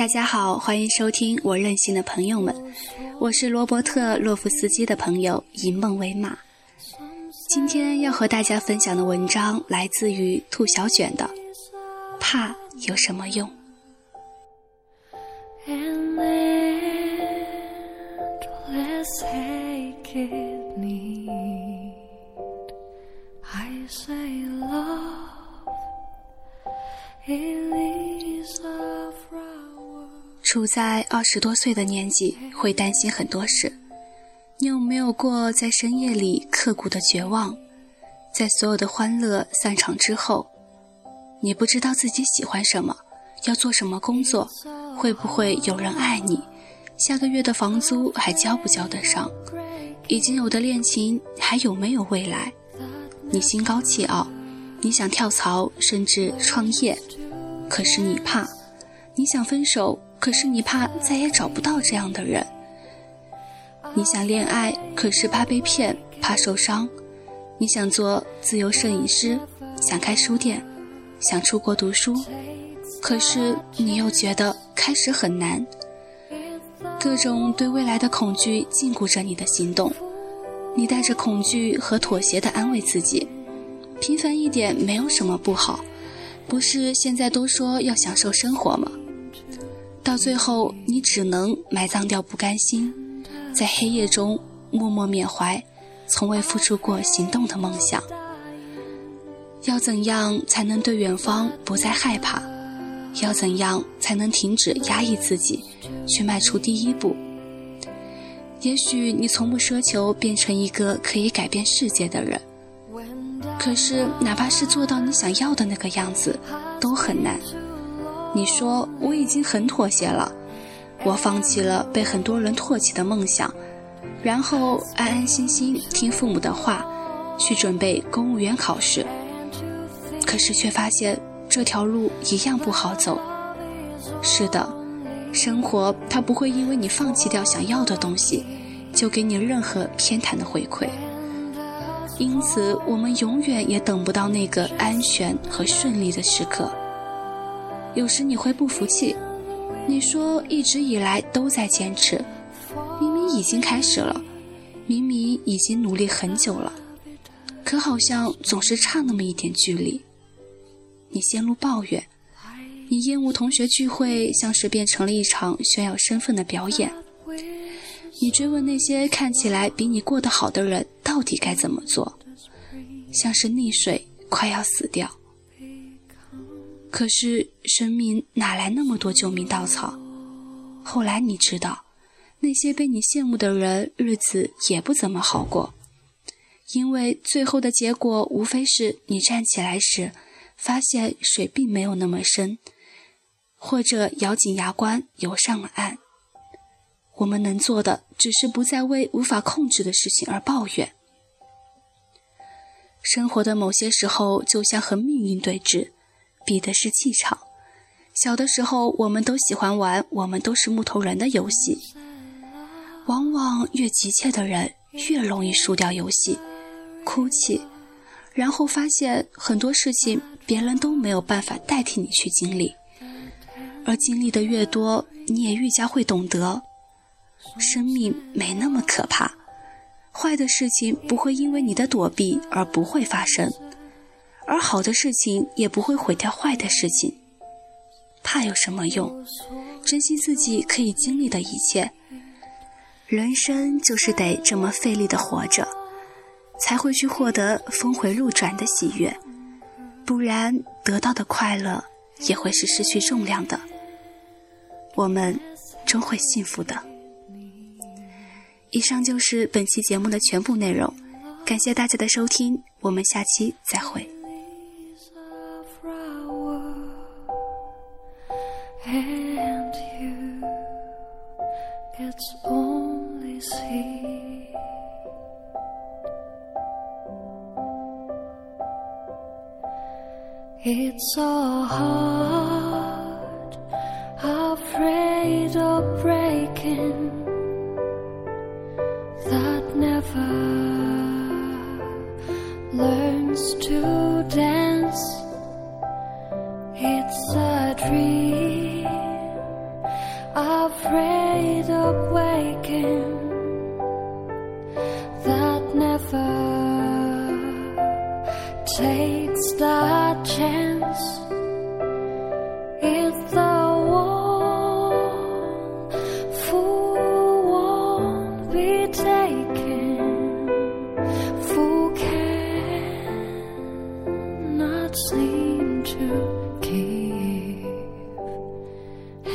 大家好，欢迎收听我任性的朋友们，我是罗伯特·洛夫斯基的朋友，以梦为马。今天要和大家分享的文章来自于兔小卷的《怕有什么用》。And endless aching need. I say love, 处在二十多岁的年纪，会担心很多事。你有没有过在深夜里刻骨的绝望？在所有的欢乐散场之后，你不知道自己喜欢什么，要做什么工作，会不会有人爱你？下个月的房租还交不交得上？已经有的恋情还有没有未来？你心高气傲，你想跳槽甚至创业，可是你怕，你想分手，可是你怕再也找不到这样的人。你想恋爱，可是怕被骗，怕受伤。你想做自由摄影师，想开书店，想出国读书，可是你又觉得开始很难。各种对未来的恐惧禁锢着你的行动，你带着恐惧和妥协的安慰自己，平凡一点没有什么不好，不是现在都说要享受生活吗？到最后，你只能埋葬掉不甘心，在黑夜中默默缅怀从未付出过行动的梦想。要怎样才能对远方不再害怕？要怎样才能停止压抑自己，去迈出第一步？也许你从不奢求变成一个可以改变世界的人，可是哪怕是做到你想要的那个样子，都很难。你说我已经很妥协了，我放弃了被很多人唾弃的梦想，然后安安心心听父母的话，去准备公务员考试。可是却发现这条路一样不好走。是的，生活它不会因为你放弃掉想要的东西，就给你任何偏袒的回馈。因此，我们永远也等不到那个安全和顺利的时刻。有时你会不服气，你说一直以来都在坚持，明明已经开始了，明明已经努力很久了，可好像总是差那么一点距离。你陷入抱怨，你厌恶同学聚会，像是变成了一场炫耀身份的表演。你追问那些看起来比你过得好的人到底该怎么做，像是溺水，快要死掉。可是生命哪来那么多救命稻草？后来你知道，那些被你羡慕的人日子也不怎么好过，因为最后的结果无非是你站起来时，发现水并没有那么深，或者咬紧牙关游上了岸。我们能做的只是不再为无法控制的事情而抱怨。生活的某些时候就像和命运对峙。比的是气场。小的时候，我们都喜欢玩“我们都是木头人”的游戏。往往越急切的人，越容易输掉游戏，哭泣，然后发现很多事情别人都没有办法代替你去经历。而经历的越多，你也愈加会懂得，生命没那么可怕，坏的事情不会因为你的躲避而不会发生。而好的事情也不会毁掉坏的事情，怕有什么用？珍惜自己可以经历的一切。人生就是得这么费力的活着，才会去获得峰回路转的喜悦，不然得到的快乐也会是失去重量的。我们终会幸福的。以上就是本期节目的全部内容，感谢大家的收听，我们下期再会。It's a heart afraid of breaking that never learns to dance. It's a dream afraid of waking that never takes that chance. If the one fool won't be taken, fool cannot seem to give,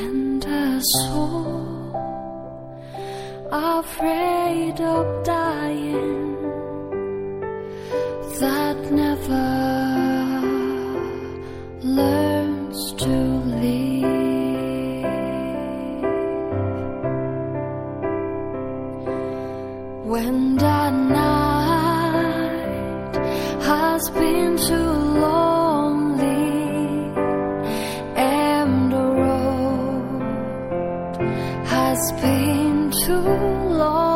and a soul afraid of dying When the night has been too lonely and the road has been too long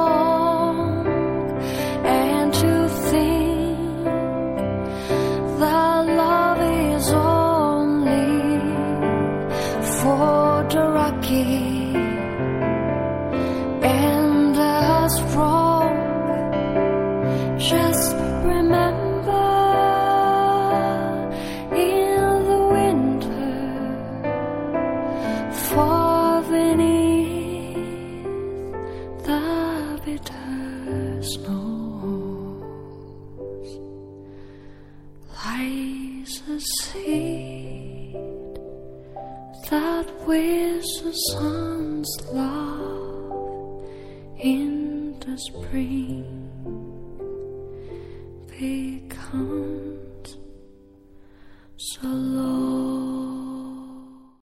wears the sun's love in the spring becomes so low.